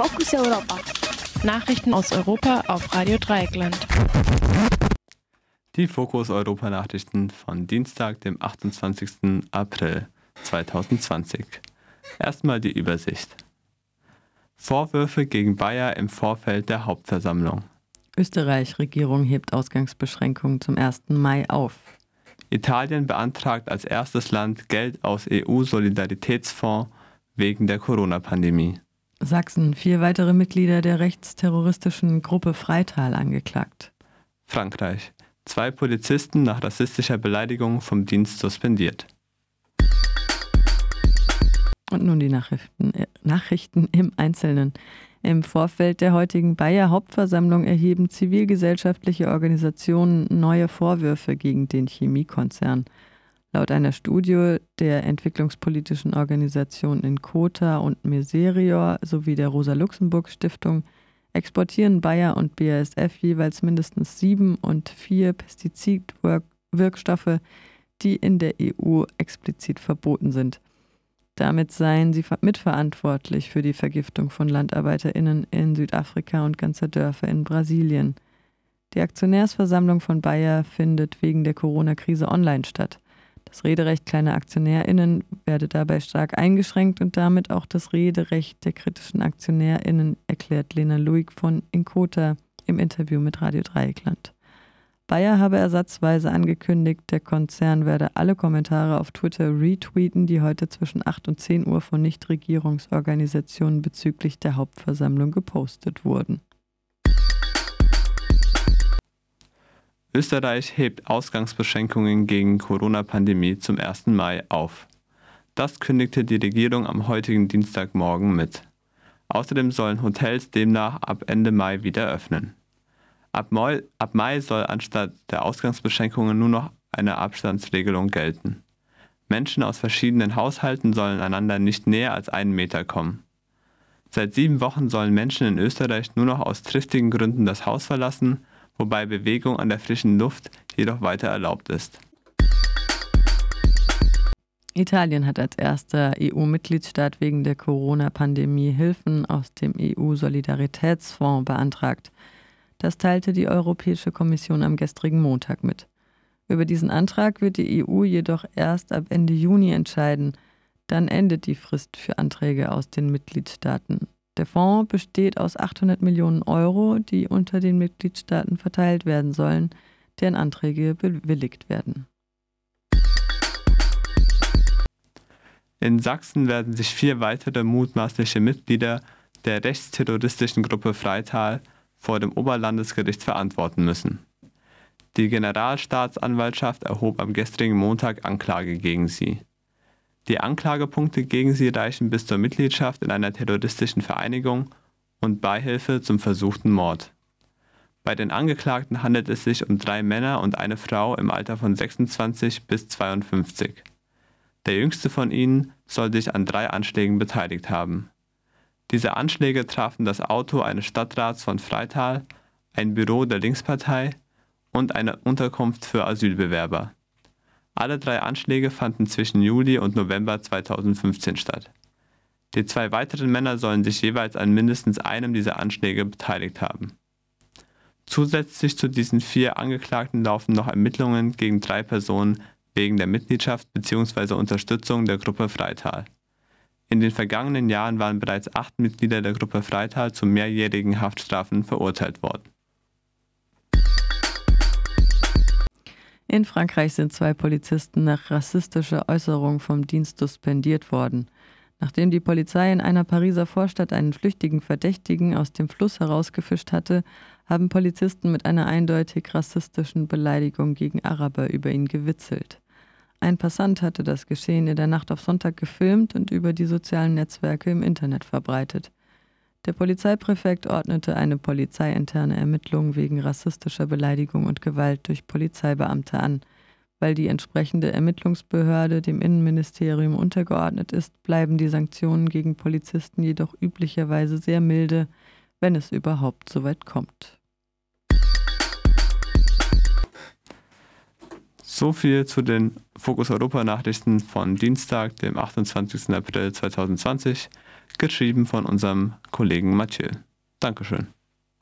Fokus Europa. Nachrichten aus Europa auf Radio Dreieckland. Die Fokus Europa Nachrichten von Dienstag, dem 28. April 2020. Erstmal die Übersicht. Vorwürfe gegen Bayer im Vorfeld der Hauptversammlung. Österreich-Regierung hebt Ausgangsbeschränkungen zum 1. Mai auf. Italien beantragt als erstes Land Geld aus EU-Solidaritätsfonds wegen der Corona-Pandemie. Sachsen, vier weitere Mitglieder der rechtsterroristischen Gruppe Freital angeklagt. Frankreich, zwei Polizisten nach rassistischer Beleidigung vom Dienst suspendiert. Und nun die Nachrichten, äh, Nachrichten im Einzelnen. Im Vorfeld der heutigen Bayer Hauptversammlung erheben zivilgesellschaftliche Organisationen neue Vorwürfe gegen den Chemiekonzern. Laut einer Studie der entwicklungspolitischen Organisationen in Kota und Meserior sowie der Rosa-Luxemburg-Stiftung exportieren Bayer und BASF jeweils mindestens sieben und vier Pestizidwirkstoffe, die in der EU explizit verboten sind. Damit seien sie mitverantwortlich für die Vergiftung von LandarbeiterInnen in Südafrika und ganzer Dörfer in Brasilien. Die Aktionärsversammlung von Bayer findet wegen der Corona-Krise online statt. Das Rederecht kleiner AktionärInnen werde dabei stark eingeschränkt und damit auch das Rederecht der kritischen AktionärInnen, erklärt Lena Luig von Inkota im Interview mit Radio Dreieckland. Bayer habe ersatzweise angekündigt, der Konzern werde alle Kommentare auf Twitter retweeten, die heute zwischen 8 und 10 Uhr von Nichtregierungsorganisationen bezüglich der Hauptversammlung gepostet wurden. Österreich hebt Ausgangsbeschränkungen gegen Corona-Pandemie zum 1. Mai auf. Das kündigte die Regierung am heutigen Dienstagmorgen mit. Außerdem sollen Hotels demnach ab Ende Mai wieder öffnen. Ab Mai, ab Mai soll anstatt der Ausgangsbeschränkungen nur noch eine Abstandsregelung gelten. Menschen aus verschiedenen Haushalten sollen einander nicht näher als einen Meter kommen. Seit sieben Wochen sollen Menschen in Österreich nur noch aus triftigen Gründen das Haus verlassen wobei Bewegung an der frischen Luft jedoch weiter erlaubt ist. Italien hat als erster EU-Mitgliedstaat wegen der Corona-Pandemie Hilfen aus dem EU-Solidaritätsfonds beantragt. Das teilte die Europäische Kommission am gestrigen Montag mit. Über diesen Antrag wird die EU jedoch erst ab Ende Juni entscheiden. Dann endet die Frist für Anträge aus den Mitgliedstaaten. Der Fonds besteht aus 800 Millionen Euro, die unter den Mitgliedstaaten verteilt werden sollen, deren Anträge bewilligt werden. In Sachsen werden sich vier weitere mutmaßliche Mitglieder der rechtsterroristischen Gruppe Freital vor dem Oberlandesgericht verantworten müssen. Die Generalstaatsanwaltschaft erhob am gestrigen Montag Anklage gegen sie. Die Anklagepunkte gegen sie reichen bis zur Mitgliedschaft in einer terroristischen Vereinigung und Beihilfe zum versuchten Mord. Bei den Angeklagten handelt es sich um drei Männer und eine Frau im Alter von 26 bis 52. Der jüngste von ihnen soll sich an drei Anschlägen beteiligt haben. Diese Anschläge trafen das Auto eines Stadtrats von Freital, ein Büro der Linkspartei und eine Unterkunft für Asylbewerber. Alle drei Anschläge fanden zwischen Juli und November 2015 statt. Die zwei weiteren Männer sollen sich jeweils an mindestens einem dieser Anschläge beteiligt haben. Zusätzlich zu diesen vier Angeklagten laufen noch Ermittlungen gegen drei Personen wegen der Mitgliedschaft bzw. Unterstützung der Gruppe Freital. In den vergangenen Jahren waren bereits acht Mitglieder der Gruppe Freital zu mehrjährigen Haftstrafen verurteilt worden. In Frankreich sind zwei Polizisten nach rassistischer Äußerung vom Dienst suspendiert worden. Nachdem die Polizei in einer Pariser Vorstadt einen flüchtigen Verdächtigen aus dem Fluss herausgefischt hatte, haben Polizisten mit einer eindeutig rassistischen Beleidigung gegen Araber über ihn gewitzelt. Ein Passant hatte das Geschehen in der Nacht auf Sonntag gefilmt und über die sozialen Netzwerke im Internet verbreitet. Der Polizeipräfekt ordnete eine polizeiinterne Ermittlung wegen rassistischer Beleidigung und Gewalt durch Polizeibeamte an. Weil die entsprechende Ermittlungsbehörde dem Innenministerium untergeordnet ist, bleiben die Sanktionen gegen Polizisten jedoch üblicherweise sehr milde, wenn es überhaupt so weit kommt. So viel zu den Fokus Europa Nachrichten von Dienstag, dem 28. April 2020, geschrieben von unserem Kollegen Mathieu. Dankeschön.